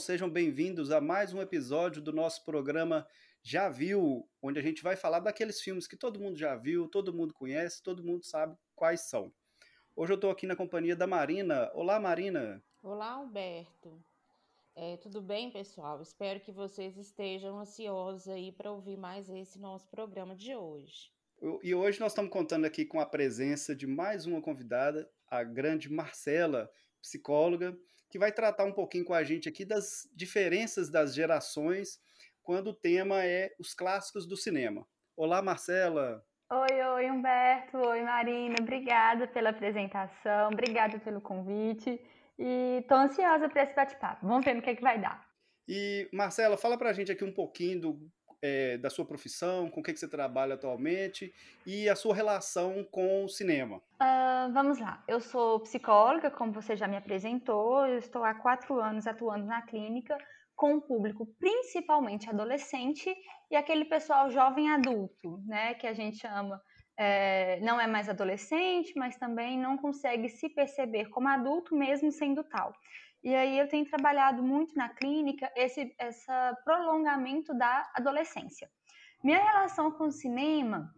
sejam bem-vindos a mais um episódio do nosso programa Já Viu, onde a gente vai falar daqueles filmes que todo mundo já viu, todo mundo conhece, todo mundo sabe quais são. Hoje eu estou aqui na companhia da Marina. Olá, Marina. Olá, Alberto. É, tudo bem, pessoal? Espero que vocês estejam ansiosos aí para ouvir mais esse nosso programa de hoje. E hoje nós estamos contando aqui com a presença de mais uma convidada, a grande Marcela, psicóloga, que vai tratar um pouquinho com a gente aqui das diferenças das gerações quando o tema é os clássicos do cinema. Olá, Marcela! Oi, oi, Humberto! Oi, Marina! Obrigada pela apresentação, obrigada pelo convite e estou ansiosa para esse bate-papo. Vamos ver no que, é que vai dar. E, Marcela, fala para a gente aqui um pouquinho do, é, da sua profissão, com o que, que você trabalha atualmente e a sua relação com o cinema. Uh, vamos lá. Eu sou psicóloga, como você já me apresentou. Eu estou há quatro anos atuando na clínica com o público principalmente adolescente e aquele pessoal jovem adulto, né, que a gente chama é, não é mais adolescente, mas também não consegue se perceber como adulto mesmo sendo tal. E aí eu tenho trabalhado muito na clínica esse essa prolongamento da adolescência. Minha relação com o cinema,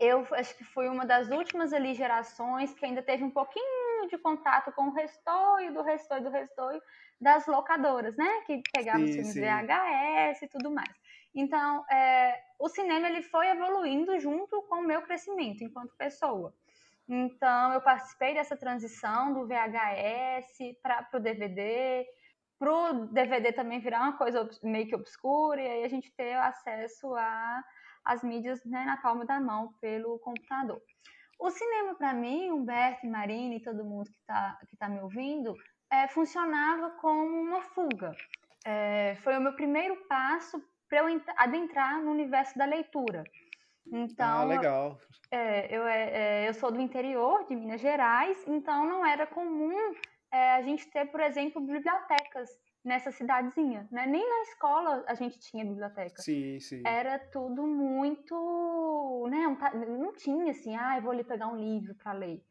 eu acho que fui uma das últimas ali gerações que ainda teve um pouquinho de contato com o restoio do restoio do restoio das locadoras, né? Que pegavam os filmes sim. VHS e tudo mais. Então, é, o cinema ele foi evoluindo junto com o meu crescimento enquanto pessoa. Então, eu participei dessa transição do VHS para o DVD, para o DVD também virar uma coisa meio que obscura, e aí a gente ter acesso às mídias né, na palma da mão pelo computador. O cinema, para mim, Humberto Marina e todo mundo que está que tá me ouvindo, é, funcionava como uma fuga. É, foi o meu primeiro passo para eu adentrar no universo da leitura. Então, ah, legal. É, eu, é, é, eu sou do interior de Minas Gerais, então não era comum é, a gente ter, por exemplo, bibliotecas nessa cidadezinha, né? Nem na escola a gente tinha biblioteca. Sim, sim. Era tudo muito, né? Não tinha assim, ah, vou ali pegar um livro para ler.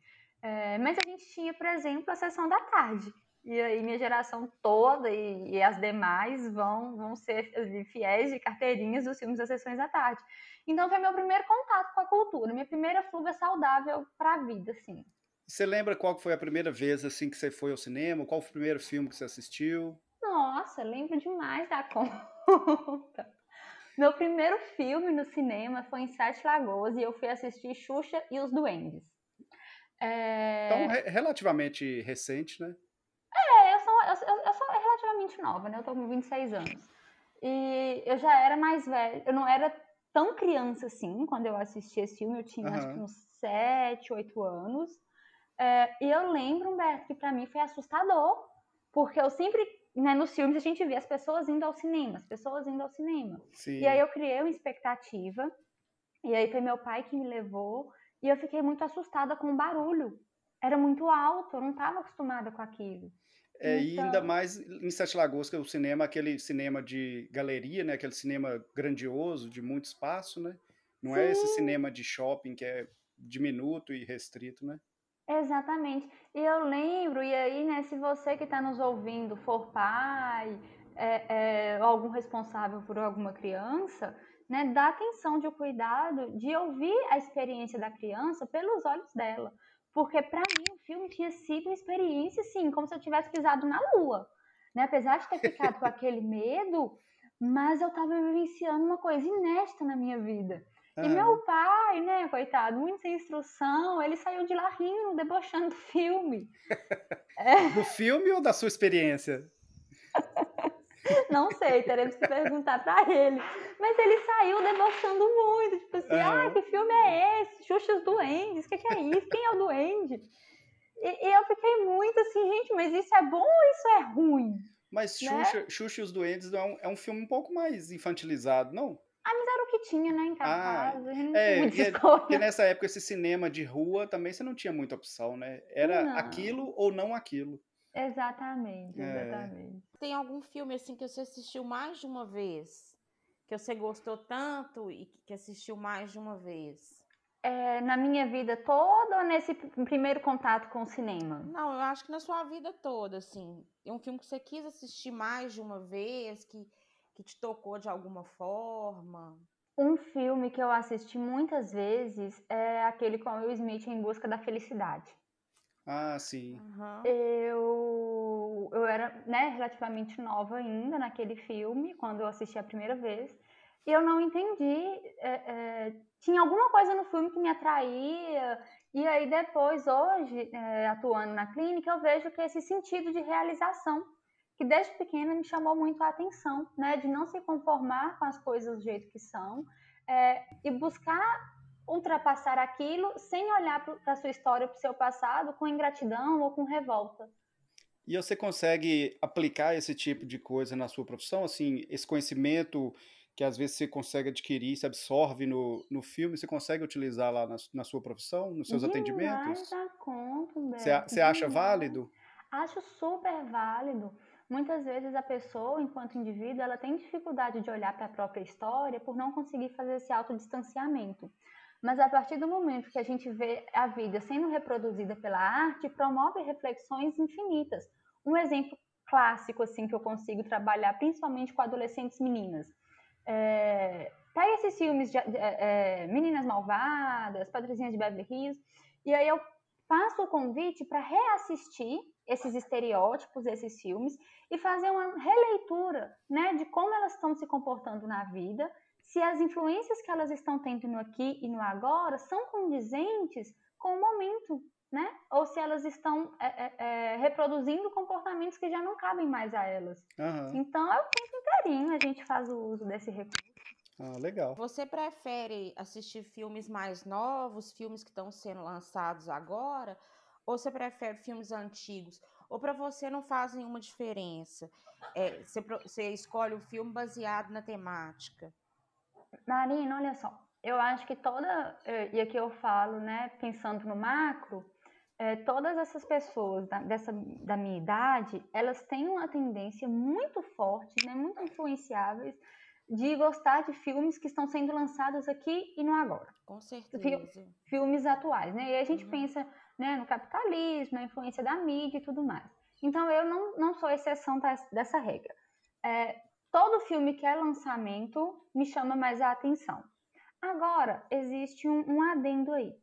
É, mas a gente tinha, por exemplo, a sessão da tarde. E aí minha geração toda e, e, as demais vão, vão ser fiéis de carteirinhas dos filmes das sessões da tarde. Então foi meu primeiro contato com a cultura, minha primeira fuga saudável para a vida, assim. Você lembra qual foi a primeira vez assim que você foi ao cinema? Qual foi o primeiro filme que você assistiu? Nossa, lembro demais da conta. Meu primeiro filme no cinema foi em Sete Lagoas e eu fui assistir Xuxa e os Duendes. É... Então, re relativamente recente, né? É, eu sou, eu, eu sou relativamente nova, né? Eu tô com 26 anos. E eu já era mais velha, eu não era tão criança assim quando eu assisti esse filme, eu tinha uhum. acho que uns 7, 8 anos. É, e eu lembro, Humberto, que para mim foi assustador, porque eu sempre, né, nos filmes a gente vê as pessoas indo ao cinema, as pessoas indo ao cinema. Sim. E aí eu criei uma expectativa, e aí foi meu pai que me levou, e eu fiquei muito assustada com o barulho. Era muito alto, eu não estava acostumada com aquilo. É, então... E ainda mais em Sete Lagoas, que é o cinema, aquele cinema de galeria, né? Aquele cinema grandioso, de muito espaço, né? Não Sim. é esse cinema de shopping que é diminuto e restrito, né? Exatamente. E eu lembro, e aí, né, se você que está nos ouvindo for pai, é, é, algum responsável por alguma criança, né, dá atenção de cuidado de ouvir a experiência da criança pelos olhos dela. Porque para mim o filme tinha sido uma experiência, assim, como se eu tivesse pisado na lua. Né? Apesar de ter ficado com aquele medo, mas eu estava vivenciando uma coisa inesta na minha vida. E ah. meu pai, né, coitado, muito sem instrução, ele saiu de lá rindo, debochando do filme. é. Do filme ou da sua experiência? Não sei, teremos que perguntar para ele. Mas ele saiu debochando muito, tipo assim, ah, que filme é esse? Xuxa os Duendes, o que, que, é isso? Quem é o Duende? E, e, eu fiquei muito assim, gente, mas isso é bom ou isso é ruim? Mas né? Xuxa, Xuxa e os Duendes é um, é um filme um pouco mais infantilizado, não? Ah, mas era o que tinha, né, em casa. Ah, é, e, porque nessa época esse cinema de rua também você não tinha muita opção, né? Era não. aquilo ou não aquilo. Exatamente, exatamente. É. Tem algum filme assim que você assistiu mais de uma vez? Que você gostou tanto e que assistiu mais de uma vez? É, na minha vida toda ou nesse primeiro contato com o cinema? Não, eu acho que na sua vida toda, assim. É um filme que você quis assistir mais de uma vez, que, que te tocou de alguma forma. Um filme que eu assisti muitas vezes é aquele com Will Smith em busca da felicidade. Ah, sim. Uhum. Eu, eu era né, relativamente nova ainda naquele filme, quando eu assisti a primeira vez. E eu não entendi. É, é, tinha alguma coisa no filme que me atraía. E aí, depois, hoje, é, atuando na clínica, eu vejo que esse sentido de realização, que desde pequena me chamou muito a atenção, né? De não se conformar com as coisas do jeito que são. É, e buscar ultrapassar aquilo sem olhar para a sua história, para o seu passado, com ingratidão ou com revolta. E você consegue aplicar esse tipo de coisa na sua profissão? Assim, esse conhecimento que às vezes você consegue adquirir, se absorve no, no filme, você consegue utilizar lá na, na sua profissão, nos seus Demais atendimentos? Da conta, Você, você acha válido? Acho super válido. Muitas vezes a pessoa, enquanto indivíduo, ela tem dificuldade de olhar para a própria história por não conseguir fazer esse autodistanciamento. Mas a partir do momento que a gente vê a vida sendo reproduzida pela arte, promove reflexões infinitas. Um exemplo clássico assim que eu consigo trabalhar, principalmente com adolescentes meninas. É, pega esses filmes de é, é, Meninas Malvadas, Patricinhas de Beverly Hills, e aí eu faço o convite para reassistir esses estereótipos, esses filmes, e fazer uma releitura né, de como elas estão se comportando na vida se as influências que elas estão tendo no aqui e no agora são condizentes com o momento, né? Ou se elas estão é, é, é, reproduzindo comportamentos que já não cabem mais a elas. Aham. Então, é o tempo inteirinho a gente faz o uso desse recurso. Ah, legal. Você prefere assistir filmes mais novos, filmes que estão sendo lançados agora, ou você prefere filmes antigos? Ou para você não faz nenhuma diferença? É, você, você escolhe o filme baseado na temática? Marina, olha só, eu acho que toda, eh, e aqui eu falo, né, pensando no macro, eh, todas essas pessoas da, dessa, da minha idade, elas têm uma tendência muito forte, né, muito influenciáveis, de gostar de filmes que estão sendo lançados aqui e no agora. Com certeza. Filmes atuais, né? E a gente Uhum. pensa né, no capitalismo, na influência da mídia e tudo mais. Então eu não, não sou exceção dessa regra. É, todo filme que é lançamento me chama mais a atenção. Agora, existe um, um adendo aí.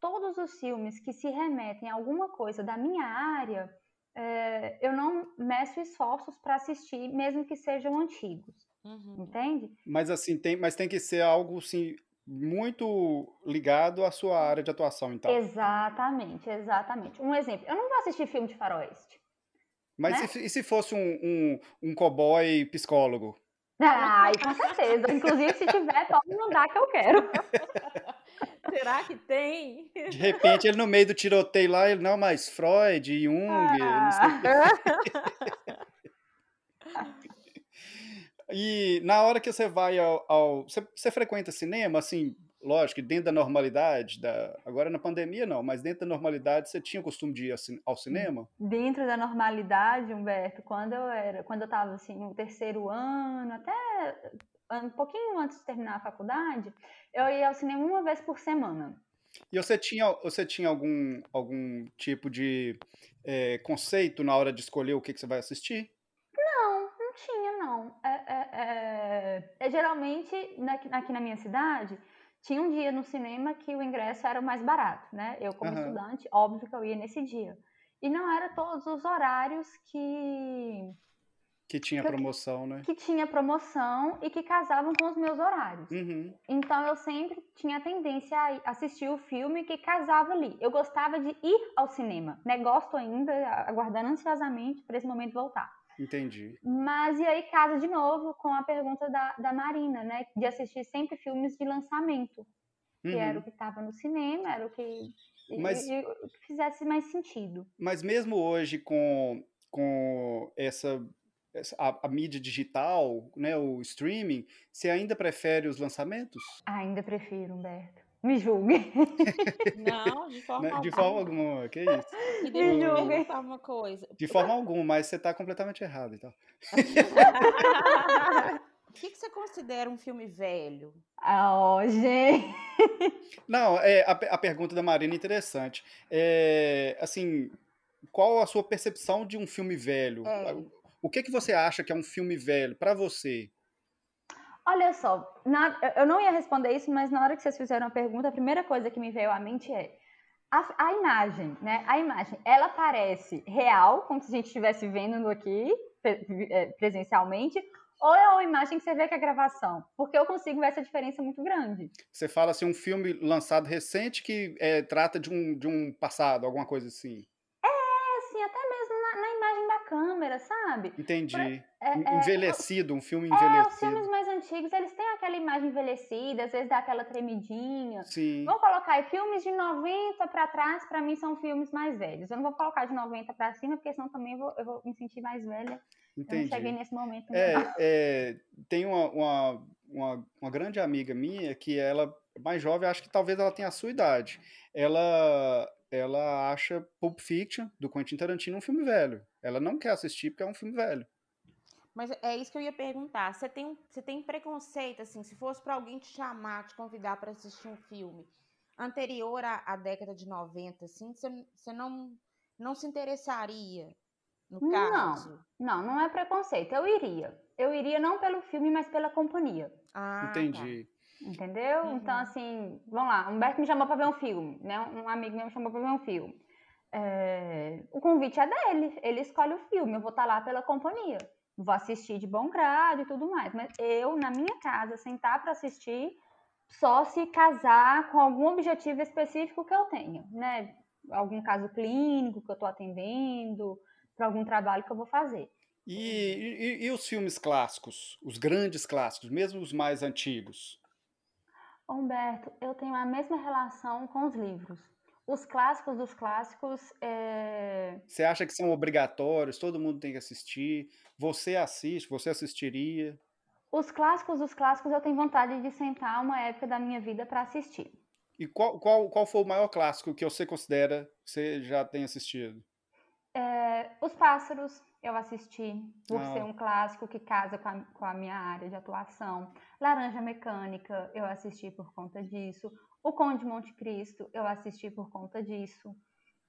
Todos os filmes que se remetem a alguma coisa da minha área, é, eu não meço esforços para assistir, mesmo que sejam antigos, Uhum. entende? Mas assim, tem, mas tem que ser algo assim, muito ligado à sua área de atuação, então. Exatamente, exatamente. Um exemplo, eu não vou assistir filme de faroeste. Mas né? e, se- e se fosse um, um, um cowboy psicólogo? Ai, com certeza. Inclusive, se tiver, pode mandar que eu quero. Será que tem? De repente, ele no meio do tiroteio lá, ele, não, mas Freud, Jung, não sei o quê. E na hora que você vai ao. ao- você, você frequenta cinema, assim, lógico, que dentro da normalidade, da, agora na pandemia não, mas dentro da normalidade você tinha o costume de ir ao cin- ao cinema? Dentro da normalidade, Humberto, quando eu era, quando eu estava assim no terceiro ano, até um pouquinho antes de terminar a faculdade, eu ia ao cinema uma vez por semana. E você tinha, você tinha algum, algum tipo de eh, conceito na hora de escolher o que, que você vai assistir? Não, não tinha, não. É, é- é- é geralmente, aqui, aqui na minha cidade, tinha um dia no cinema que o ingresso era o mais barato, né? Eu, como Aham. estudante, óbvio que eu ia nesse dia. E não era todos os horários que, Que tinha Que eu- promoção, né? que tinha promoção e que casavam com os meus horários. Uhum. Então eu sempre tinha a tendência a assistir o filme que casava ali. Eu gostava de ir ao cinema, né? Gosto ainda, aguardando ansiosamente para esse momento voltar. Entendi. Mas e aí casa de novo com a pergunta da, da Marina, né? De assistir sempre filmes de lançamento, que era o Uhum. que estava no cinema, era o que, e- Mas- e- o que fizesse mais sentido. Mas mesmo hoje com, com essa, essa- a, a mídia digital, né, o streaming, você ainda prefere os lançamentos? Ainda prefiro, Humberto. Me julgue. Não, de forma Né? De alguma. forma alguma, que isso? E eu te julguem. perguntar uma coisa. De forma alguma, mas você está completamente errado, então. O que, que você considera um filme velho? Ah, ó, gente. Não, é, a, a pergunta da Marina é interessante. É, assim, qual a sua percepção de um filme velho? É. O que que você acha que é um filme velho pra você? Olha só, na- eu não ia responder isso, mas na hora que vocês fizeram a pergunta, a primeira coisa que me veio à mente é a, a imagem, né? A imagem, ela parece real, como se a gente estivesse vendo aqui eh, presencialmente, ou é uma imagem que você vê que é gravação? Porque eu consigo ver essa diferença muito grande. Você fala assim, um filme lançado recente que é, trata de um, de um passado, alguma coisa assim. É assim, até mesmo na, na imagem da câmera, sabe? Entendi. É, é, Envelhecido, um filme É, os envelhecido. filmes mais antigos, eles têm aquela imagem envelhecida, às vezes dá aquela tremidinha. Sim. Vamos colocar aí, filmes de 90 pra trás, pra mim são filmes mais velhos. Eu não vou colocar de 90 pra cima, porque senão também eu vou, eu vou me sentir mais velha. Eu não cheguei Entendi. nesse momento. É, é, tem uma, uma, uma, uma grande amiga minha que ela mais jovem, acho que talvez ela tenha a sua idade. Ela, ela acha Pulp Fiction, do Quentin Tarantino, um filme velho. Ela não quer assistir porque é um filme velho. Mas é isso que eu ia perguntar. Você tem, você tem preconceito, assim, se fosse pra alguém te chamar, te convidar pra assistir um filme anterior à, à década de 90, assim, você, você não, não se interessaria, no Não. caso? Não, não é preconceito. Eu iria. Eu iria não pelo filme, mas pela companhia. Ah, Entendi. Entendeu? Uhum. Então, assim, vamos lá. Humberto me chamou pra ver um filme, né? Um amigo meu me chamou pra ver um filme. É, O convite é dele, ele escolhe o filme. Eu vou estar lá pela companhia. Vou assistir de bom grado e tudo mais. Mas eu, na minha casa, sentar pra assistir, só se casar com algum objetivo específico que eu tenha, né? Algum caso clínico que eu tô atendendo, para algum trabalho que eu vou fazer. E, e- e os filmes clássicos? Os grandes clássicos, mesmo os mais antigos? Humberto, eu tenho a mesma relação com os livros. Os clássicos dos clássicos, é, Você acha que são obrigatórios, todo mundo tem que assistir? Você assiste, você assistiria? os clássicos dos clássicos eu tenho vontade de sentar uma época da minha vida para assistir. E qual, qual, qual foi o maior clássico que você considera que você já tem assistido? É, Os Pássaros eu assisti, por Ah. ser um clássico que casa com a, com a minha área de atuação. Laranja Mecânica eu assisti por conta disso. O Conde de Monte Cristo eu assisti por conta disso.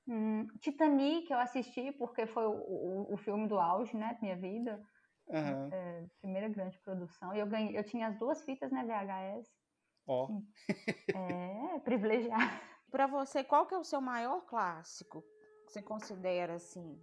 Hum, Titanic eu assisti porque foi o, o, o filme do auge, né, da minha vida. Aham, É, primeira grande produção. E eu ganhei, eu tinha as duas fitas, né, VHS. ó. É, privilegiada. Pra você, qual que é o seu maior clássico que você considera, assim?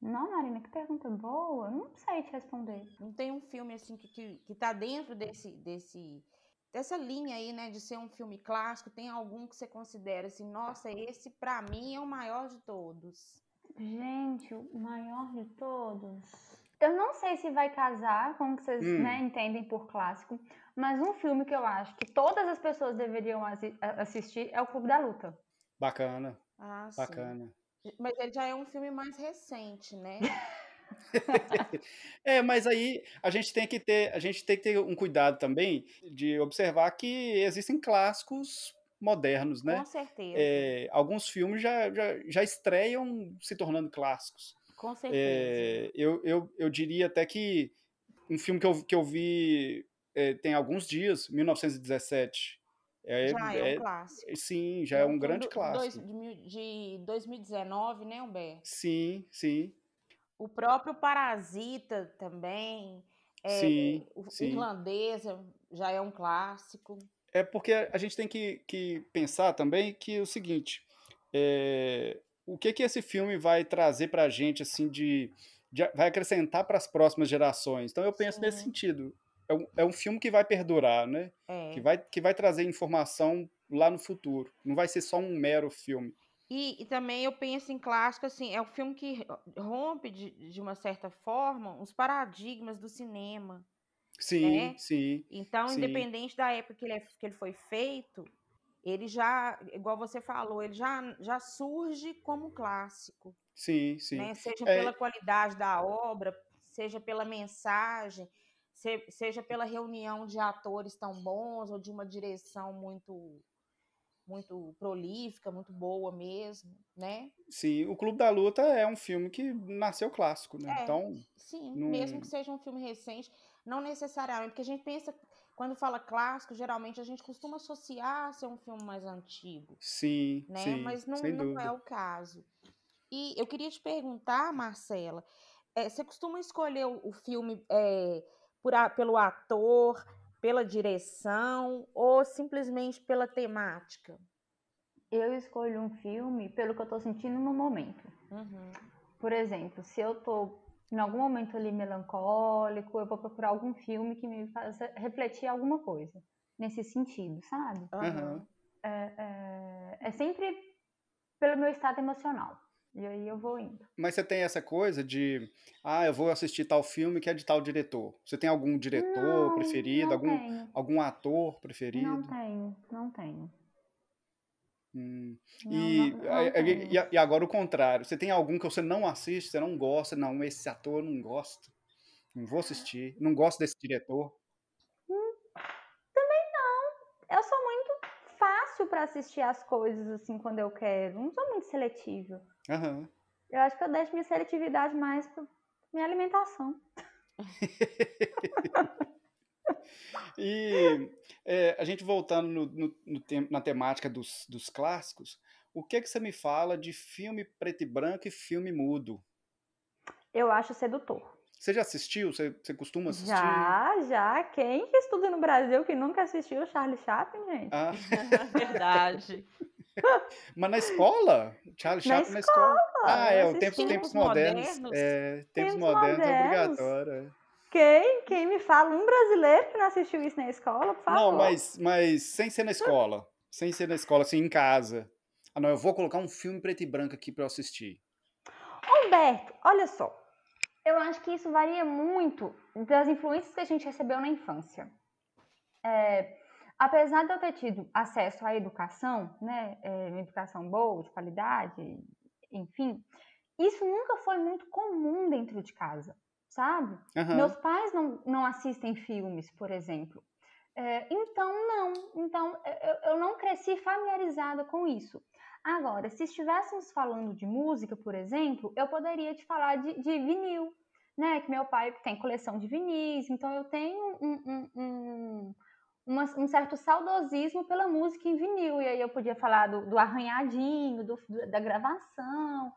Não, Marina, que pergunta boa. Eu Não sei te responder. Não tem um filme, assim, que, que, que tá dentro desse, desse, dessa linha aí, né, de ser um filme clássico? Tem algum que você considera, assim, nossa, esse pra mim é o maior de todos? Gente, o maior de todos. Eu não sei se vai casar com o que vocês Hum. né, entendem por clássico, mas um filme que eu acho que todas as pessoas deveriam assistir é o Clube da Luta. Bacana, Ah, sim. bacana. Mas ele já é um filme mais recente, né? É, mas aí a gente tem que ter, a gente tem que ter um cuidado também de observar que existem clássicos modernos, né? Com certeza. É, alguns filmes já, já, já estreiam se tornando clássicos. Com certeza. É, eu, eu, eu diria até que um filme que eu, que eu vi é, tem alguns dias, 1917. É, já é, é- um clássico. sim, já é um filme grande clássico. dois- de, mil- de 2019, né, Humberto? Sim, sim, O próprio Parasita também. É, sim, o sim. Irlandês já é um clássico. É porque a gente tem que, que pensar também que é o seguinte, é, o que que esse filme vai trazer pra gente, assim, de, de- vai acrescentar para as próximas gerações. Então eu penso nesse Sim. sentido. É um, é um filme que vai perdurar, né? É. Que vai, que vai trazer informação lá no futuro. Não vai ser só um mero filme. E, e também eu penso em clássico, assim, é um filme que rompe, de, de uma certa forma, os paradigmas do cinema. Sim, Né? sim, Então, Sim. independente da época que ele, é- que ele foi feito, ele já, igual você falou, ele já, já surge como clássico. sim, sim. né? Seja É. pela qualidade da obra, seja pela mensagem, se- seja pela reunião de atores tão bons ou de uma direção muito muito prolífica, muito boa mesmo, né? Sim, o Clube da Luta é um filme que nasceu clássico, né? É. Então, Sim, Não- mesmo que seja um filme recente, não necessariamente, porque a gente pensa, quando fala clássico, geralmente a gente costuma associar a ser um filme mais antigo. Sim, né? sim, Mas não, não é o caso. E eu queria te perguntar, Marcela, é, você costuma escolher o, o filme é, por a- pelo ator, pela direção ou simplesmente pela temática? Eu escolho um filme pelo que eu tô sentindo no momento. Uhum. Por exemplo, se eu tô em algum momento ali melancólico, eu vou procurar algum filme que me faça refletir alguma coisa nesse sentido, sabe? Aham. É, é sempre pelo meu estado emocional. E aí eu vou indo. Mas você tem essa coisa de, ah, eu vou assistir tal filme que é de tal diretor. Você tem algum diretor Não, preferido, não algum, tenho. algum ator Não preferido? tenho, não tenho. Hum. Não, E, não, não e, e agora o contrário. Você tem algum que você não assiste, você não gosta? Não, esse ator eu não gosto. Não vou assistir. Não gosto desse diretor. Eu sou muito fácil pra assistir as coisas assim quando eu quero. Não sou muito seletiva. Aham. Eu acho que eu deixo minha seletividade mais pra minha alimentação. E é, a gente voltando no, no- no tem- na temática dos, dos clássicos, o que que você me fala de filme preto e branco e filme mudo? Eu acho sedutor. Você já assistiu? Você, você costuma assistir? Já, já. Quem que estuda no Brasil que nunca assistiu Charlie Chaplin, gente? Ah, Verdade. mas na escola? Charlie Na Chaplin na escola? Ah, é, o tempos, tempos modernos. modernos. É, tempos Tempos modernos é modernos. obrigatório. é. Quem? Quem me fala? Um brasileiro que não assistiu isso na escola, por favor. Não, mas, mas sem ser na escola. Sem ser na escola, assim, em casa. Ah, não, eu vou colocar um filme preto e branco aqui pra eu assistir. Humberto, olha só. Eu acho que isso varia muito das influências que a gente recebeu na infância. É, apesar de eu ter tido acesso à educação, né, é, uma educação boa, de qualidade, enfim, isso nunca foi muito comum dentro de casa, sabe? Aham. Meus pais não, não assistem filmes, por exemplo. É, então, não. Então, eu, eu não cresci familiarizada com isso. Agora, se estivéssemos falando de música, por exemplo, eu poderia te falar de, de vinil, né? Que meu pai tem coleção de vinis, então eu tenho um, um, um, uma- um certo saudosismo pela música em vinil. E aí eu podia falar do, do arranhadinho, do- do- da gravação.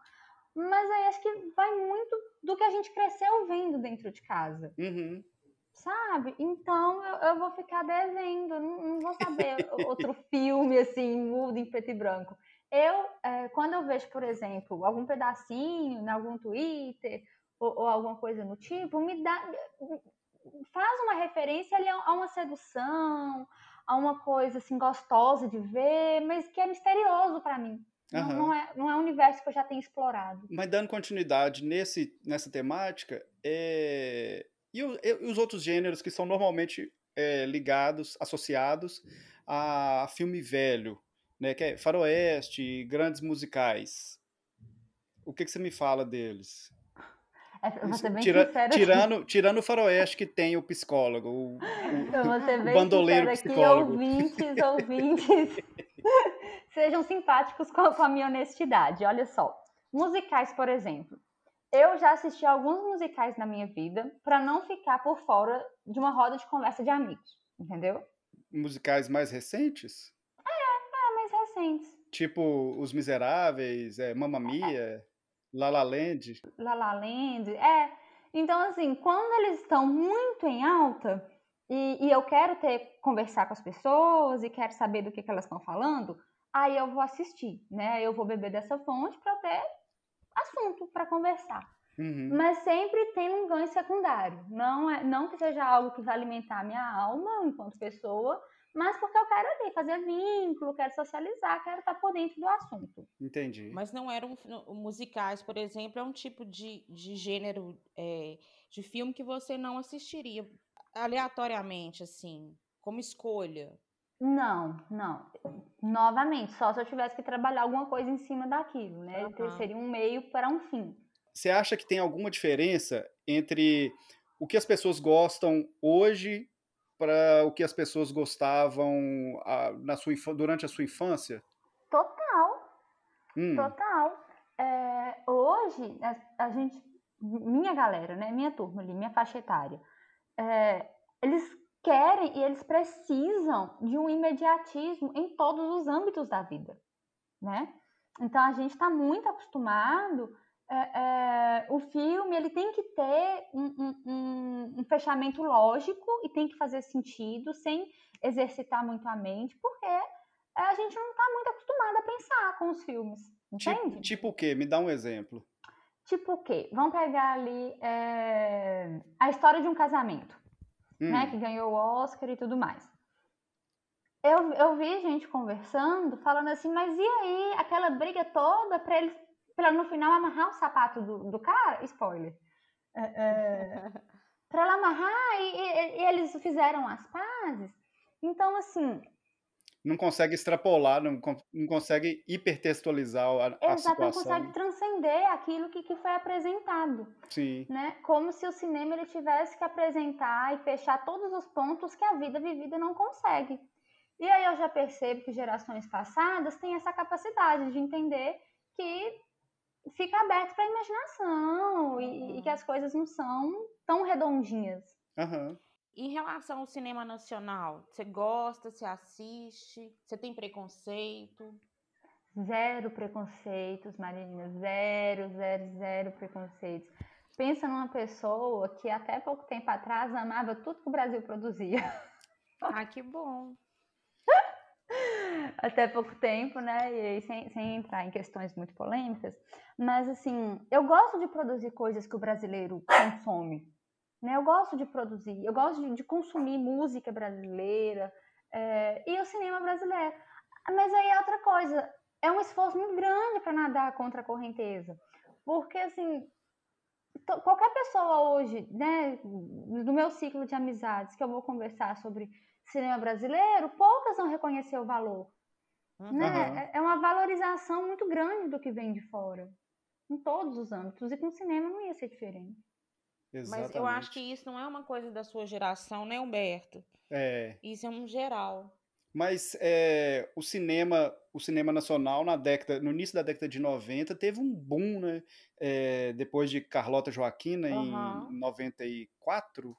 Mas aí acho que vai muito do que a gente cresceu vendo dentro de casa. Uhum. Sabe? Então eu, eu vou ficar devendo, não, não vou saber outro filme assim, mudo em preto e branco. Eu, eh, quando eu vejo, por exemplo, algum pedacinho em algum Twitter ou, ou alguma coisa no tipo, me dá. faz uma referência ali a, uma sedução, a uma coisa assim gostosa de ver, mas que é misterioso para mim. Não, não é, não é um universo que eu já tenho explorado. Mas dando continuidade nesse, nessa temática, é... e, o- e os outros gêneros que são normalmente é, ligados, associados a filme velho, né? Que é faroeste, grandes musicais. O que, que você me fala deles? Tira- tirando, tirando o faroeste que tem o psicólogo, o, o- Eu vou ser bem bandoleiro sincera aqui, psicólogo. ouvintes, ouvintes. Sejam simpáticos com a, com a minha honestidade. Olha só. Musicais, por exemplo. Eu já assisti alguns musicais na minha vida para não ficar por fora de uma roda de conversa de amigos. Entendeu? musicais mais recentes, Ah, mais recentes. tipo Os Miseráveis, é, Mamma Mia, La La Land. La La Land. É. Então, assim, quando eles estão muito em alta e, e eu quero ter conversar com as pessoas e quero saber do que, que elas estão falando, aí eu vou assistir, né? Eu vou beber dessa fonte para ter assunto para conversar. Uhum. Mas sempre tem um ganho secundário. Não, é, não que seja algo que vai alimentar a minha alma enquanto pessoa, mas porque eu quero ali fazer vínculo, quero socializar, quero estar por dentro do assunto. Entendi. Mas não eram musicais, por exemplo, é um tipo de, de gênero é, de filme que você não assistiria aleatoriamente, assim, como escolha. Não, não. Novamente, só se eu tivesse que trabalhar alguma coisa em cima daquilo, né? Aham. Seria um meio para um fim. Você acha que tem alguma diferença entre o que as pessoas gostam hoje para o que as pessoas gostavam ah, na sua, durante a sua infância? Total, Hum, total. É, hoje, a, a gente, minha galera, né? Minha turma ali, minha faixa etária, é, eles querem e eles precisam de um imediatismo em todos os âmbitos da vida, né? Então a gente está muito acostumado. É, é, o filme ele tem que ter um, um, um, fechamento lógico e tem que fazer sentido sem exercitar muito a mente, porque é, a gente não está muito acostumado a pensar com os filmes. Entende? Tipo, tipo o quê? Me dá um exemplo. Tipo o quê? Vamos pegar ali é, a história de um casamento, hum. né? Que ganhou o Oscar e tudo mais. Eu, eu vi gente conversando, falando assim, mas e aí, aquela briga toda para eles, para no final amarrar o sapato do, do cara? Spoiler. É, é, para ela amarrar e, e, e eles fizeram as pazes. Então, assim, não consegue extrapolar, não, não consegue hipertextualizar a, a Exato, não consegue transcender aquilo que, que foi apresentado. Sim. Né? Como se o cinema ele tivesse que apresentar e fechar todos os pontos que a vida vivida não consegue. E aí eu já percebo que gerações passadas têm essa capacidade de entender que fica aberto para a imaginação e, e, que as coisas não são tão redondinhas. Uhum. Em relação ao cinema nacional, você gosta, você assiste, você tem preconceito? Zero preconceitos, Marina, zero, zero, zero preconceitos. Pensa numa pessoa que até pouco tempo atrás amava tudo que o Brasil produzia. Ah, que bom. até pouco tempo, né? E sem, sem entrar em questões muito polêmicas, mas assim, eu gosto de produzir coisas que o brasileiro consome, né? Eu gosto de produzir, eu gosto de, de consumir música brasileira é, e o cinema brasileiro. Mas aí é outra coisa, é um esforço muito grande para nadar contra a correnteza, porque assim qualquer pessoa hoje, né, do meu ciclo de amizades que eu vou conversar sobre cinema brasileiro, poucas vão reconhecer o valor. Uhum. Né? É, é uma valorização muito grande do que vem de fora, em todos os âmbitos, e com o cinema não ia ser diferente. Exatamente. Mas eu acho que isso não é uma coisa da sua geração, né, Humberto? É. Isso é um geral. Mas é, o cinema, o cinema nacional na década, no início da década de 90 teve um boom, né? É, depois de Carlota Joaquina uhum. em 94,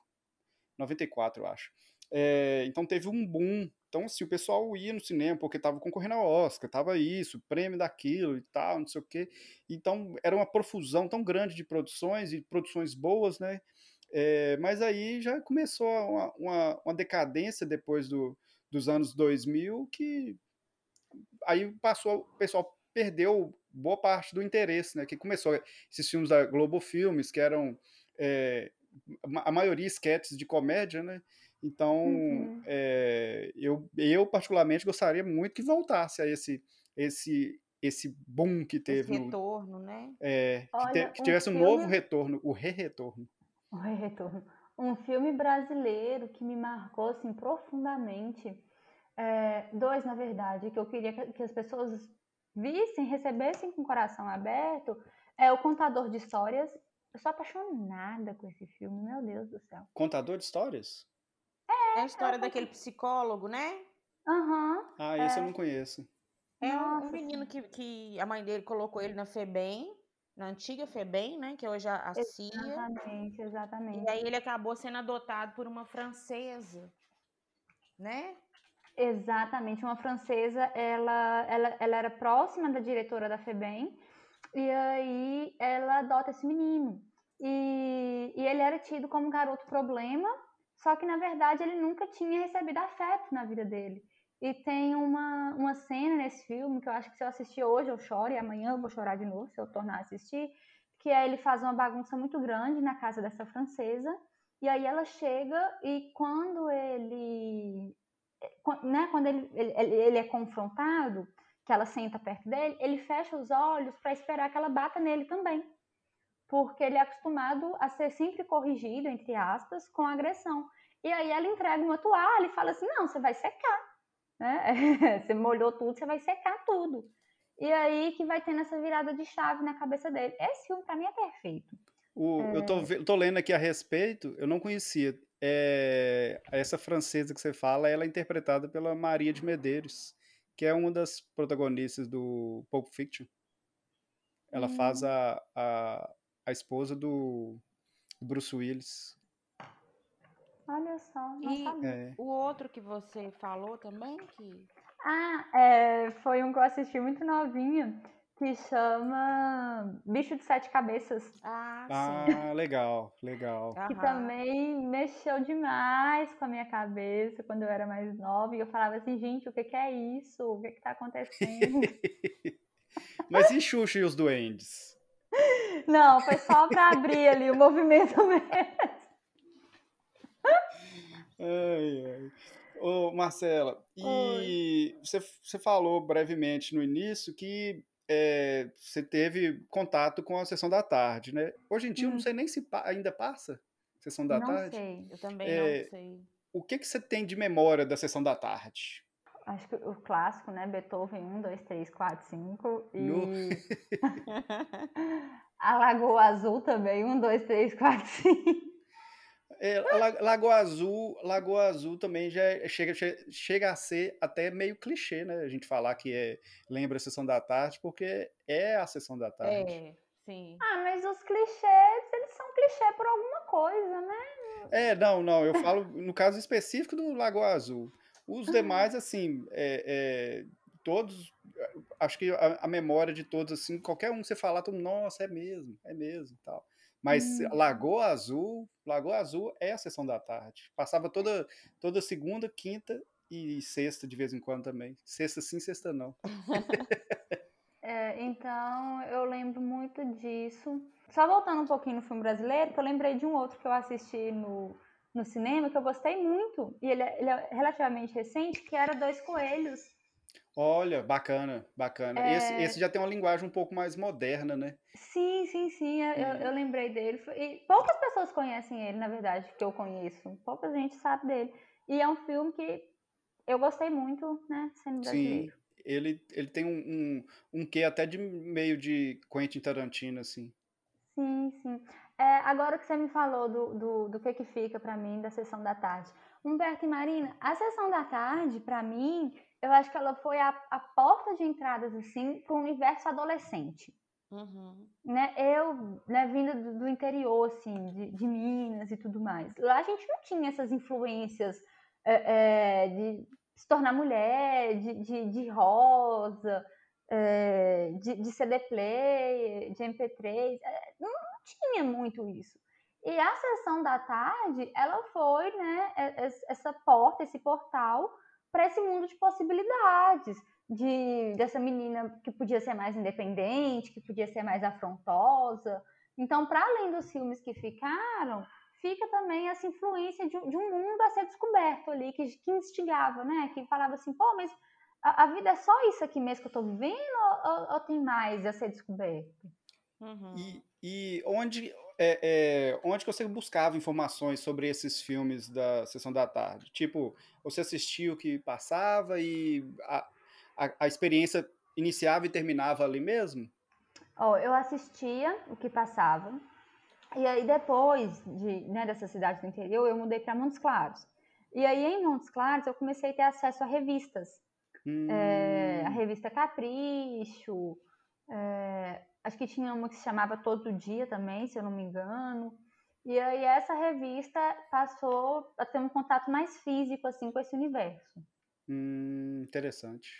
94 eu acho. É, então teve um boom. Então, assim, o pessoal ia no cinema porque estava concorrendo ao Oscar, tava isso, prêmio daquilo e tal, não sei o quê. Então, era uma profusão tão grande de produções e produções boas, né? É, mas aí já começou uma, uma, uma decadência depois do, dos anos 2000 que aí passou, o pessoal perdeu boa parte do interesse, né? Que começou esses filmes da Globo Filmes, que eram é, a maioria esquetes de comédia, né? Então, uhum. é, eu, eu particularmente gostaria muito que voltasse a esse, esse, esse boom que teve. Esse retorno, no, né? É, Olha, que, te, que, tivesse um, um filme... novo retorno, o re-retorno. O re-retorno. Um filme brasileiro que me marcou assim, profundamente. É, dois, na verdade, que eu queria que, que as pessoas vissem, recebessem com o coração aberto. É O Contador de Histórias. Eu sou apaixonada com esse filme, meu Deus do céu. Contador de Histórias? É a história daquele psicólogo, né? Aham. Uhum, ah, esse é. eu não conheço. É Nossa, um menino que, que a mãe dele colocou ele na FEBEM, na antiga FEBEM, né? Que hoje é a CIA. Exatamente, exatamente. E aí ele acabou sendo adotado por uma francesa, né? Exatamente, uma francesa, ela, ela, ela era próxima da diretora da FEBEM, e aí ela adota esse menino. E, e ele era tido como garoto problema, só que, na verdade, ele nunca tinha recebido afeto na vida dele. E tem uma, uma cena nesse filme que eu acho que se eu assistir hoje eu choro e amanhã eu vou chorar de novo se eu tornar a assistir, que é ele faz uma bagunça muito grande na casa dessa francesa e aí ela chega e quando ele né, quando ele, ele, ele é confrontado, que ela senta perto dele, ele fecha os olhos para esperar que ela bata nele também porque ele é acostumado a ser sempre corrigido, entre aspas, com agressão. E aí ela entrega uma toalha e fala assim: não, você vai secar. Né? você molhou tudo, você vai secar tudo. E aí que vai tendo essa virada de chave na cabeça dele. Esse filme, pra mim, é perfeito. O, é... Eu, tô, tô lendo aqui a respeito, eu não conhecia. É, essa francesa que você fala, ela é interpretada pela Maria de Medeiros, que é uma das protagonistas do Pulp Fiction. Ela hum. faz a, a, a esposa do Bruce Willis. Olha só, não E sabia. É. o outro que você falou também, que Ah, é, foi um que eu assisti muito novinha, que chama Bicho de Sete Cabeças, ah, sim. Ah, legal, legal. que Aham. também mexeu demais com a minha cabeça quando eu era mais nova. E eu falava assim, gente, o que que é isso? O que que tá acontecendo? Mas e Xuxa e os Duendes? Não, foi só pra abrir ali o movimento mesmo. Ai, ai. Ô, Marcela, e você, você falou brevemente no início que é, você teve contato com a sessão da tarde, né? Hoje em dia eu não Hum. sei nem se pa- ainda passa sessão da Não tarde. sei. Eu também É, não sei. O que que você tem de memória da sessão da tarde? Acho que o clássico, né? Beethoven 1, 2, 3, 4, 5. No. E a Lagoa Azul também, 1, 2, 3, 4, 5. É, Lagoa Azul, Lagoa Azul também já é- chega, che- chega a ser até meio clichê, né? A gente falar que é, lembra a sessão da tarde, porque é a sessão da tarde. É, sim. Ah, mas os clichês, eles são clichê por alguma coisa, né? É, não, não, eu falo no caso específico do Lagoa Azul. Os demais, assim, é, é, todos, acho que a, a memória de todos, assim, qualquer um que você falar, todo nossa, é mesmo, é mesmo, e tal. Mas Hum. Lagoa Azul, Lagoa Azul é a sessão da tarde. Passava toda, toda segunda, quinta e sexta de vez em quando também. Sexta sim, sexta não. É, então, eu lembro muito disso. Só voltando um pouquinho no filme brasileiro, que eu lembrei de um outro que eu assisti no, no cinema, que eu gostei muito, e ele, é- ele é relativamente recente, que era Dois Coelhos. Olha, bacana, bacana. Esse, esse já tem uma linguagem um pouco mais moderna, né? Sim, sim, sim, eu, eu- eu lembrei dele. E poucas pessoas conhecem ele, na verdade, que eu conheço. Pouca gente sabe dele. E é um filme que eu gostei muito, né, sendo Sim, ele, ele tem um, um, um quê até de meio de Quentin Tarantino, assim. Sim, sim. É, agora que você me falou do, do, do que que fica pra mim da sessão da tarde. Humberto e Marina, a sessão da tarde, pra mim, eu acho que ela foi a, a porta de entradas, assim, pro universo adolescente. Uhum. Né? Eu, né, vinda do, do interior, assim, de, de Minas e tudo mais. Lá a gente não tinha essas influências é, é, de se tornar mulher, de, de, de rosa, é, de, de CD player, de MP3. é, não tinha muito isso. E a sessão da tarde, ela foi, né, é- é- essa porta, esse portal para esse mundo de possibilidades, de dessa menina que podia ser mais independente, que podia ser mais afrontosa. Então, para além dos filmes que ficaram, fica também essa influência de, um- de um mundo a ser descoberto ali, que, que instigava, né? Que falava assim, pô, mas a, a vida é só isso aqui mesmo que eu tô vivendo ou, ou- ou tem mais a ser descoberto? Uhum. E, e onde, é, é, onde que você buscava informações sobre esses filmes da Sessão da Tarde? Tipo, você assistia o que passava e a, a, a experiência iniciava e terminava ali mesmo? Ó, eu assistia o que passava, e aí depois de, né, dessa cidade do interior, eu mudei para Montes Claros. E aí em Montes Claros eu comecei a ter acesso a revistas. Hum, É, a revista Capricho, é, acho que tinha uma que se chamava Todo Dia também, se eu não me engano. E aí essa revista passou a ter um contato mais físico assim com esse universo. hum, interessante.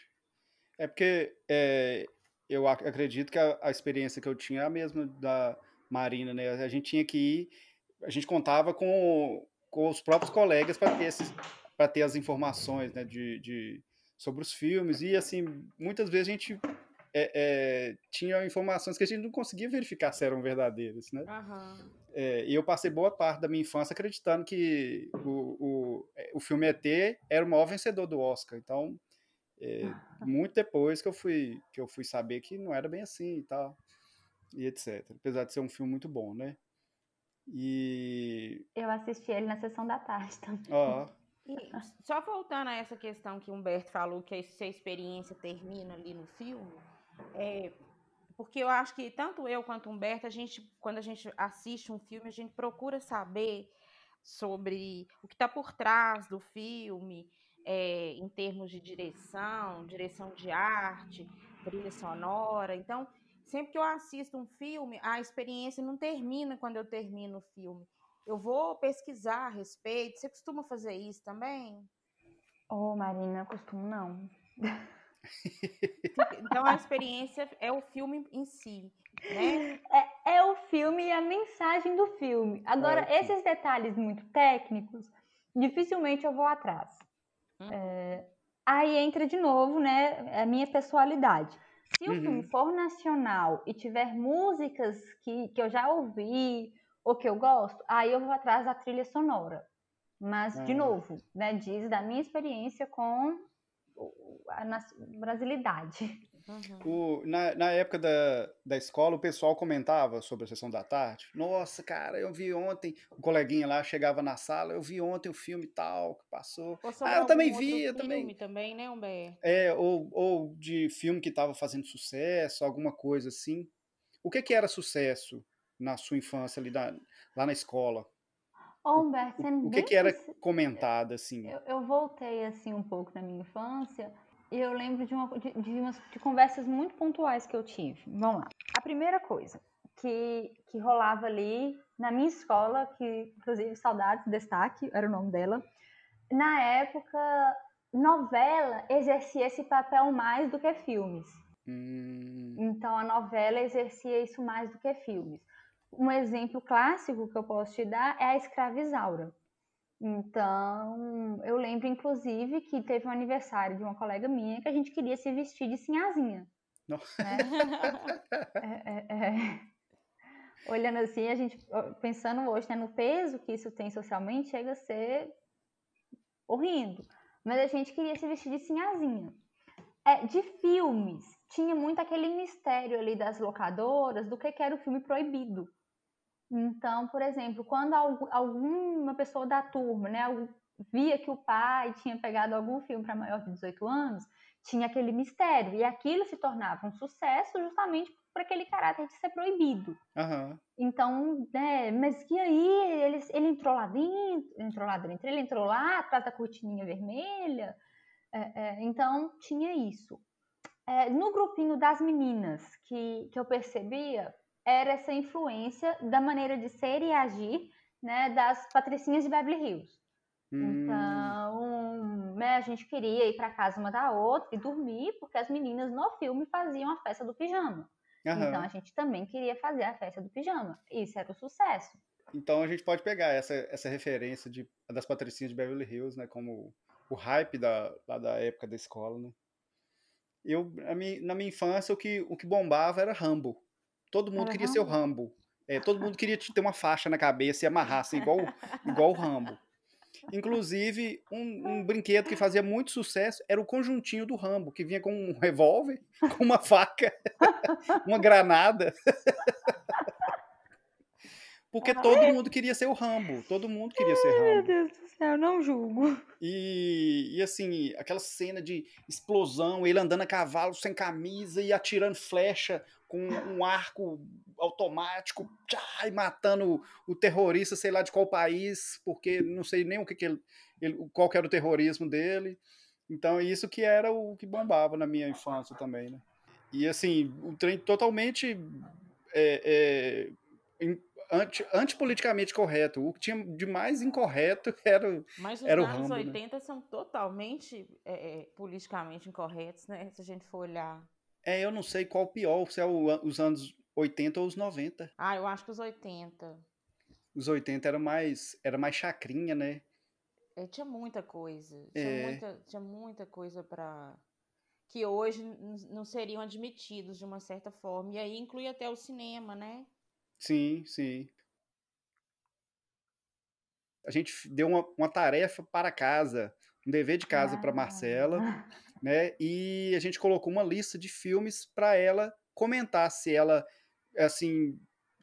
É porque é, eu ac- acredito que a, a experiência que eu tinha é a mesma da Marina, né? A gente tinha que ir, a gente contava com, com os próprios colegas para ter esses, para ter as informações, né, de, de- sobre os filmes e assim muitas vezes a gente é, é, tinha informações que a gente não conseguia verificar se eram verdadeiras, né? Aham. É, e eu passei boa parte da minha infância acreditando que o, o, é, o filme ET era o maior vencedor do Oscar. Então, é, muito depois que eu fui que eu fui saber que não era bem assim e tal, e etc. Apesar de ser um filme muito bom, né? E Eu assisti ele na sessão da tarde também. ó, E só voltando a essa questão que o Humberto falou, que a sua experiência termina ali no filme, é, porque eu acho que tanto eu quanto Humberto, a gente, quando a gente assiste um filme, a gente procura saber sobre o que está por trás do filme, é, em termos de direção, direção de arte, trilha sonora. Então, sempre que eu assisto um filme, a experiência não termina quando eu termino o filme. eu vou pesquisar a respeito. Você costuma fazer isso também? Ô, oh, Marina, costumo não. Então a experiência é o filme em si, né? É, é o filme e a mensagem do filme. Agora, Ótimo. esses detalhes muito técnicos, dificilmente eu vou atrás. Hum. É, aí entra de novo, né, a minha pessoalidade. Se uhum. o filme for nacional e tiver músicas que, que eu já ouvi ou que eu gosto, aí eu vou atrás da trilha sonora. Mas, de novo, né, diz da minha experiência com a brasilidade. Uhum. O, na, na época da, da escola, o pessoal comentava sobre a sessão da tarde. Nossa, cara, eu vi ontem, o coleguinha lá chegava na sala, eu vi ontem o filme tal que passou. Ah, eu também vi, eu também. também, né, Humberto? É, ou, ou de filme que estava fazendo sucesso, alguma coisa assim. O que que era sucesso na sua infância ali da, lá na escola? Ô, Humberto, o, o que, que era comentado assim? Eu, eu, voltei assim um pouco na minha infância e eu lembro de, uma, de, de, umas, de conversas muito pontuais que eu tive. Vamos lá. A primeira coisa que, que rolava ali na minha escola, que inclusive Saudades Destaque era o nome dela, na época novela exercia esse papel mais do que filmes. Hum. Então a novela exercia isso mais do que filmes. Um exemplo clássico que eu posso te dar é a escravizaura. Então, eu lembro, inclusive, que teve um aniversário de uma colega minha que a gente queria se vestir de sinhazinha. Né? é, é, é. Olhando assim, a gente, pensando hoje né, no peso que isso tem socialmente, chega a ser horrendo. Mas a gente queria se vestir de sinhazinha. É, de filmes, tinha muito aquele mistério ali das locadoras do que, que era o filme proibido. Então, por exemplo, quando alguma pessoa da turma, né, via que o pai tinha pegado algum filme para maior de 18 anos, tinha aquele mistério. E aquilo se tornava um sucesso justamente por aquele caráter de ser proibido. Uhum. Então, né, mas que aí ele, ele entrou lá dentro, entrou lá dentro, ele entrou lá atrás da cortininha vermelha. É, é, então, tinha isso. É, no grupinho das meninas que, que eu percebia, era essa influência da maneira de ser e agir né, das patricinhas de Beverly Hills. Hum. Então, né, a gente queria ir para casa uma da outra e dormir, porque as meninas no filme faziam a festa do pijama. Uhum. Então, a gente também queria fazer a festa do pijama. Isso era o sucesso. Então, a gente pode pegar essa, essa referência de, das patricinhas de Beverly Hills, né, como o hype da, lá da época da escola, né? Eu, minha, na minha infância, o que, o que bombava era Rambo. Todo mundo era queria Rambo? ser o Rambo. É, todo mundo queria ter uma faixa na cabeça e amarrar, assim, igual, igual o Rambo. Inclusive, um, um, brinquedo que fazia muito sucesso era o conjuntinho do Rambo, que vinha com um revólver, com uma faca, uma granada. Porque todo mundo queria ser o Rambo. Todo mundo queria ser Rambo. Meu Deus do céu, não julgo. E, e assim, aquela cena de explosão, ele andando a cavalo sem camisa e atirando flecha com um arco automático, tchá, e matando o terrorista, sei lá de qual país, porque não sei nem o que, que ele, ele, qual que era o terrorismo dele. Então, isso que era o que bombava na minha infância também, né? E assim, o trem totalmente é, é, anti, antipoliticamente correto. O que tinha de mais incorreto era, Mas os era o anos 80 né? são totalmente é, é, politicamente incorretos, né? Se a gente for olhar. É, eu não sei qual pior, se é o, os anos 80 ou os 90. Ah, eu acho que os 80. Os 80 era mais, era mais chacrinha, né? É, tinha muita coisa. Tinha, é. muita, tinha muita coisa para que hoje não seriam admitidos de uma certa forma. E aí inclui até o cinema, né? Sim, sim. A gente deu uma, uma tarefa para casa, um dever de casa para Marcela, ah. né? E a gente colocou uma lista de filmes para ela comentar se ela, assim,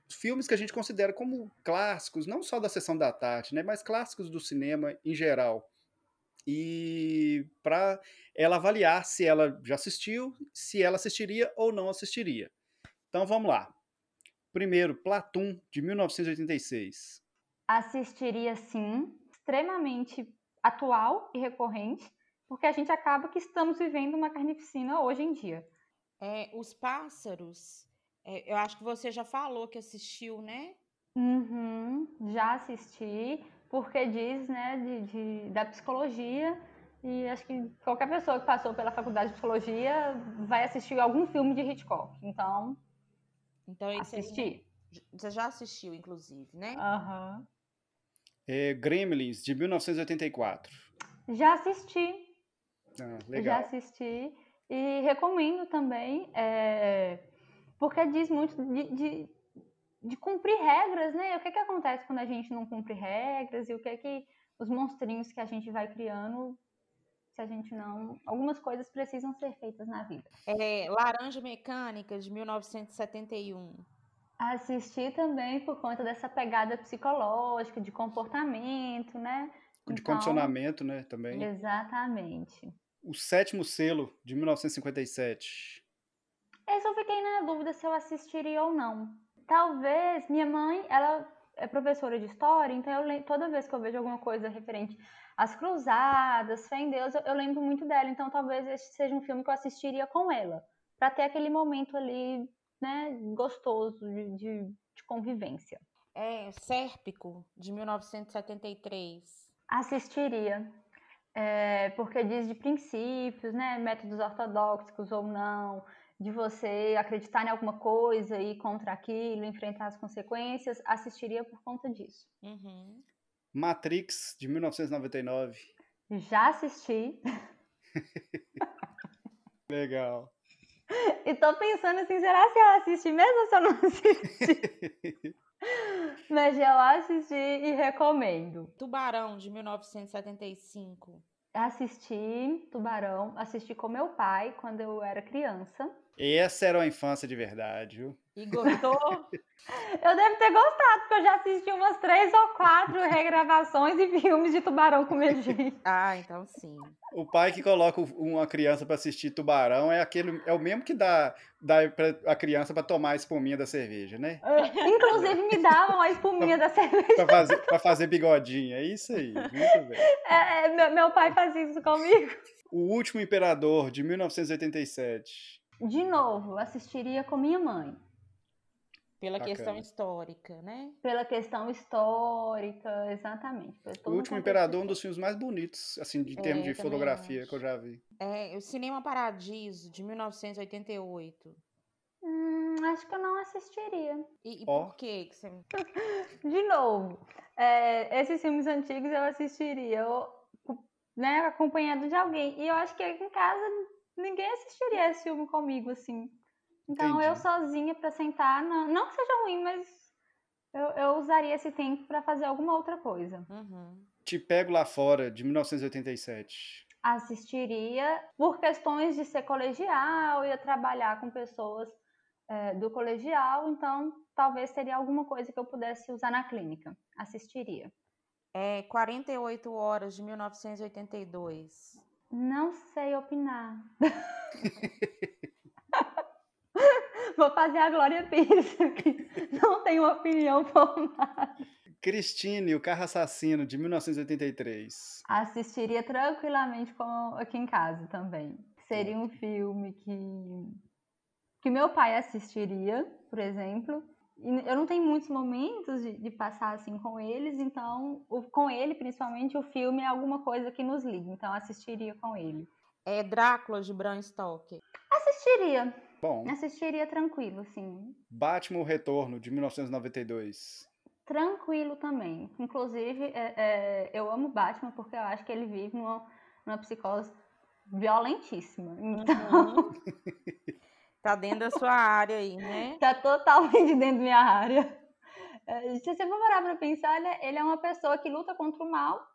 filmes que a gente considera como clássicos, não só da sessão da tarde, né? Mas clássicos do cinema em geral. E para ela avaliar se ela já assistiu, se ela assistiria ou não assistiria. Então vamos lá. Primeiro, Platum, de 1986. Assistiria sim, extremamente atual e recorrente, porque a gente acaba que estamos vivendo uma carnificina hoje em dia. É, os pássaros, é, eu acho que você já falou que assistiu, né? Uhum, já assisti, porque diz, né, de, de, da psicologia, e acho que qualquer pessoa que passou pela faculdade de psicologia vai assistir algum filme de Hitchcock. Então, Então, esse aí, assisti. você já assistiu, inclusive, né? Aham. É, Gremlins, de 1984. Já assisti, Ah, já legal. assisti e recomendo também, é, porque diz muito de, de, de cumprir regras, né? O que que acontece quando a gente não cumpre regras e o que que os monstrinhos que a gente vai criando se a gente não. Algumas coisas precisam ser feitas na vida. É Laranja Mecânica, de 1971. Assisti também por conta dessa pegada psicológica, de comportamento, né? De Então, condicionamento, né, também. Exatamente. O Sétimo Selo, de 1957. Esse eu fiquei na dúvida se eu assistiria ou não. Talvez minha mãe, ela é professora de história, então eu toda vez que eu vejo alguma coisa referente às cruzadas, fé em Deus, eu, eu lembro muito dela. Então talvez esse seja um filme que eu assistiria com ela, para ter aquele momento ali, né, gostoso de, de, de convivência. É Sérpico, de 1973. Assistiria. É, porque diz de princípios, né? Métodos ortodoxos ou não, de você acreditar em alguma coisa e ir contra aquilo, enfrentar as consequências, assistiria por conta disso. Uhum. Matrix, de 1999. Já assisti Legal. e tô pensando assim, será que eu assisti mesmo ou se eu não assisti? Mas eu assisti e recomendo. Tubarão, de 1975. Assisti Tubarão, assisti com meu pai quando eu era criança. Essa era uma infância de verdade, viu? E gostou? Eu devo ter gostado, porque eu já assisti umas três ou quatro regravações e filmes de tubarão com gente. ah, então sim. O pai que coloca uma criança pra assistir Tubarão é aquele é o mesmo que dá, dá pra, a criança pra tomar a espuminha da cerveja, né? Inclusive me davam a espuminha da cerveja. Pra fazer, pra fazer bigodinho. É isso aí. Muito bem. É, é, meu, meu pai fazia isso comigo. O Último Imperador, de 1987. De novo, assistiria com minha mãe. Pela Bacana. questão histórica, né? Pela questão histórica, exatamente. O Último Imperador, um dos filmes mais bonitos, assim, em É, termos de fotografia acho. que eu já vi. É, o Cinema Paradiso, de 1988. Hum, acho que eu não assistiria. E, e Ó. por que que você... De novo, é, esses filmes antigos eu assistiria, eu, né, acompanhado de alguém. E eu acho que aqui em casa ninguém assistiria esse filme comigo, assim. Então eu Entendi. sozinha pra sentar, não, não que seja ruim, mas eu, eu usaria esse tempo pra fazer alguma outra coisa. Uhum. Te Pego Lá Fora, de 1987. Assistiria por questões de ser colegial, ia trabalhar com pessoas é, do colegial, então talvez teria alguma coisa que eu pudesse usar na clínica. Assistiria. É 48 Horas, de 1982. Não sei opinar. Vou fazer a Glória Pires aqui. Não tenho opinião formada. Christine, O Carro Assassino, de 1983. Assistiria tranquilamente com- aqui em casa também. Seria um filme que, que meu pai assistiria, por exemplo. Eu não tenho muitos momentos de, de passar assim com eles, então, o- com ele principalmente, o filme é alguma coisa que nos liga. Então, assistiria com ele. É Drácula, de Bram Stoker. Assistiria, Bom, assistiria tranquilo, assim. Batman O Retorno, de 1992. Tranquilo também. Inclusive, é- é, eu amo Batman porque eu acho que ele vive numa, numa psicose violentíssima. Então, Uhum. Tá dentro da sua área aí, né? tá totalmente dentro da minha área. É, Se você for parar pra pensar, ele é- ele é uma pessoa que luta contra o mal,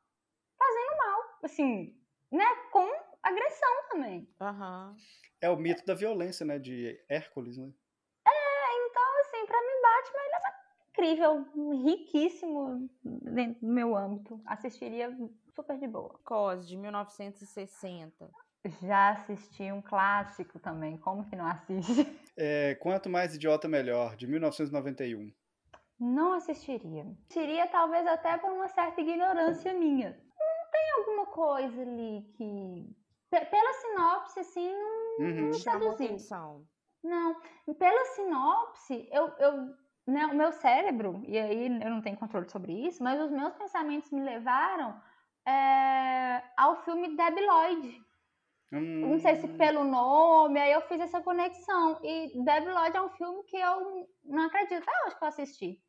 fazendo mal. Assim, né? Com agressão também. Aham. É o mito da violência, né? De Hércules, né? Então, assim, pra mim, Batman ele é incrível, riquíssimo dentro do meu âmbito. Assistiria super de boa. Cos, de 1960. Já assisti um clássico também, como que não assiste? É, Quanto Mais Idiota Melhor, de 1991. Não assistiria. Assistiria talvez até por uma certa ignorância minha. Não tem alguma coisa ali que. Pe- Pela sinopse, assim, não, Uhum. não seduziu. Não. Pela sinopse, eu, eu né, o meu cérebro, e aí eu não tenho controle sobre isso, mas os meus pensamentos me levaram é, ao filme Debi Lloyd. Hum. Não sei se pelo nome, aí eu fiz essa conexão. E Debi Lloyd é um filme que eu não acredito até hoje que eu assisti.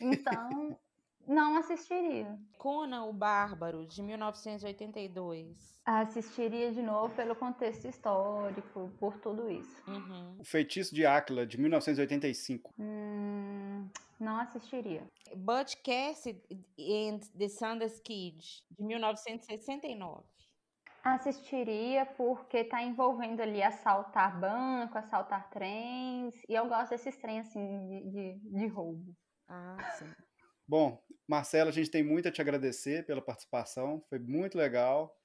Então, não assistiria. Conan o Bárbaro, de 1982. Assistiria de novo pelo contexto histórico, por tudo isso. Uhum. O Feitiço de Áquila, de 1985. Hum, não assistiria. Butch Cassidy and the Sundance Kid, de 1969 assistiria porque tá envolvendo ali assaltar banco, assaltar trens, e eu gosto desses trens assim de, de, de roubo. Ah, sim. Bom, Marcela, a gente tem muito a te agradecer pela participação, foi muito legal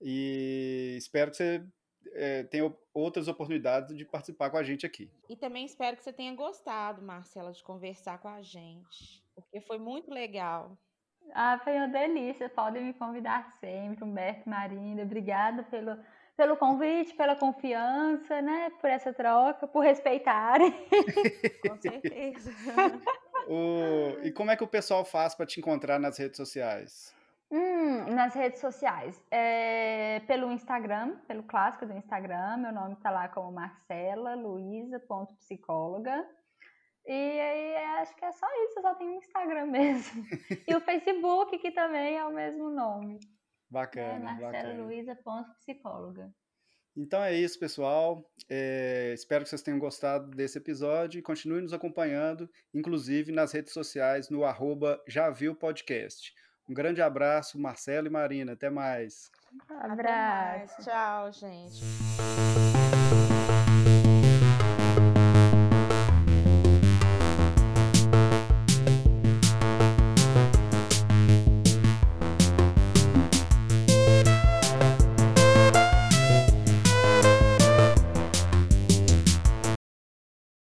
e espero que você é, tenha outras oportunidades de participar com a gente aqui. E também espero que você tenha gostado, Marcela, de conversar com a gente, porque foi muito legal. Ah, foi uma delícia, podem me convidar sempre, Humberto Marina, obrigada pelo, pelo convite, pela confiança, né, por essa troca, por respeitarem. com certeza. O... E como é que o pessoal faz para te encontrar nas redes sociais? Hum, nas redes sociais. É, pelo Instagram, pelo clássico do Instagram, meu nome está lá como Marcela Luiza.psicóloga. E aí acho que é só isso, só tem o Instagram mesmo. e o Facebook, que também é o mesmo nome. Bacana, é Luiza.psicóloga. Então é isso, pessoal. É, espero que vocês tenham gostado desse episódio e continuem nos acompanhando, inclusive nas redes sociais, no arroba Podcast. Um grande abraço, Marcelo e Marina. Até mais. Abraço. Até mais. Tchau, gente.